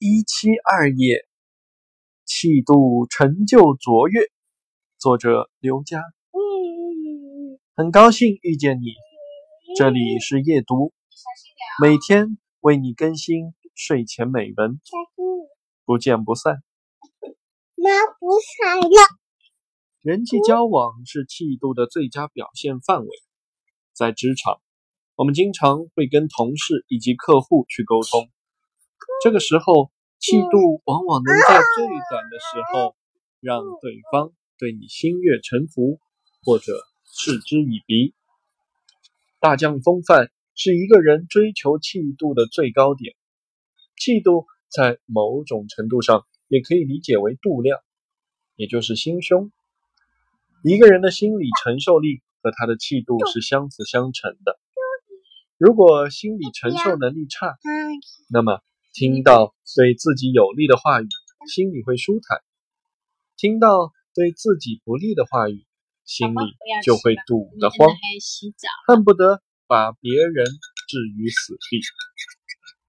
一七二页，气度成就卓越。作者刘佳。很高兴遇见你，这里是夜读，每天为你更新睡前美文，不见不散。那不散了。人际交往是气度的最佳表现范围。在职场，我们经常会跟同事以及客户去沟通。这个时候，气度往往能在最短的时候让对方对你心悦诚服，或者嗤之以鼻。大将风范是一个人追求气度的最高点。气度在某种程度上也可以理解为度量，也就是心胸。一个人的心理承受力和他的气度是相辅相成的。如果心理承受能力差，那么。听到对自己有利的话语，心里会舒坦；听到对自己不利的话语，心里就会堵得慌，恨不得把别人置于死地。